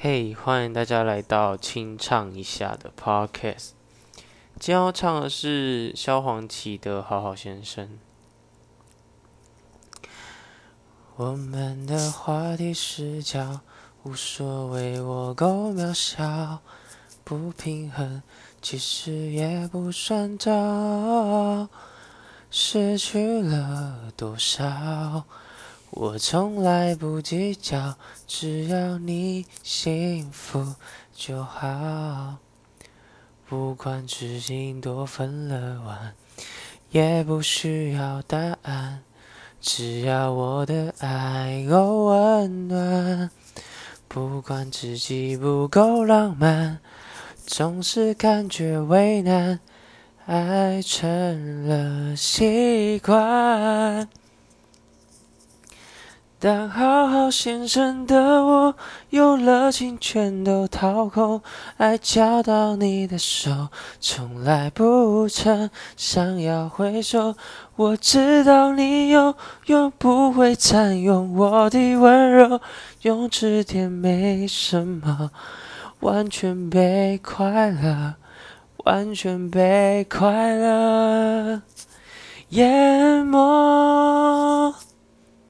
嘿，欢迎大家来到清唱一下的 Podcast。今天要唱的是萧煌奇的《好好先生》。我们的话题视角无所谓，我够渺小，不平衡，其实也不算糟。失去了多少？我从来不计较，只要你幸福就好。不管知音多分了，也不需要答案，只要我的爱够温暖。不管自己不够浪漫，总是感觉为难，爱成了习惯。当好好先生的我有了情全都掏空，爱交到你的手，从来不曾想要回首。我知道你永远不会占用我的温柔，用词典没什么，完全被快乐，完全被快乐淹没。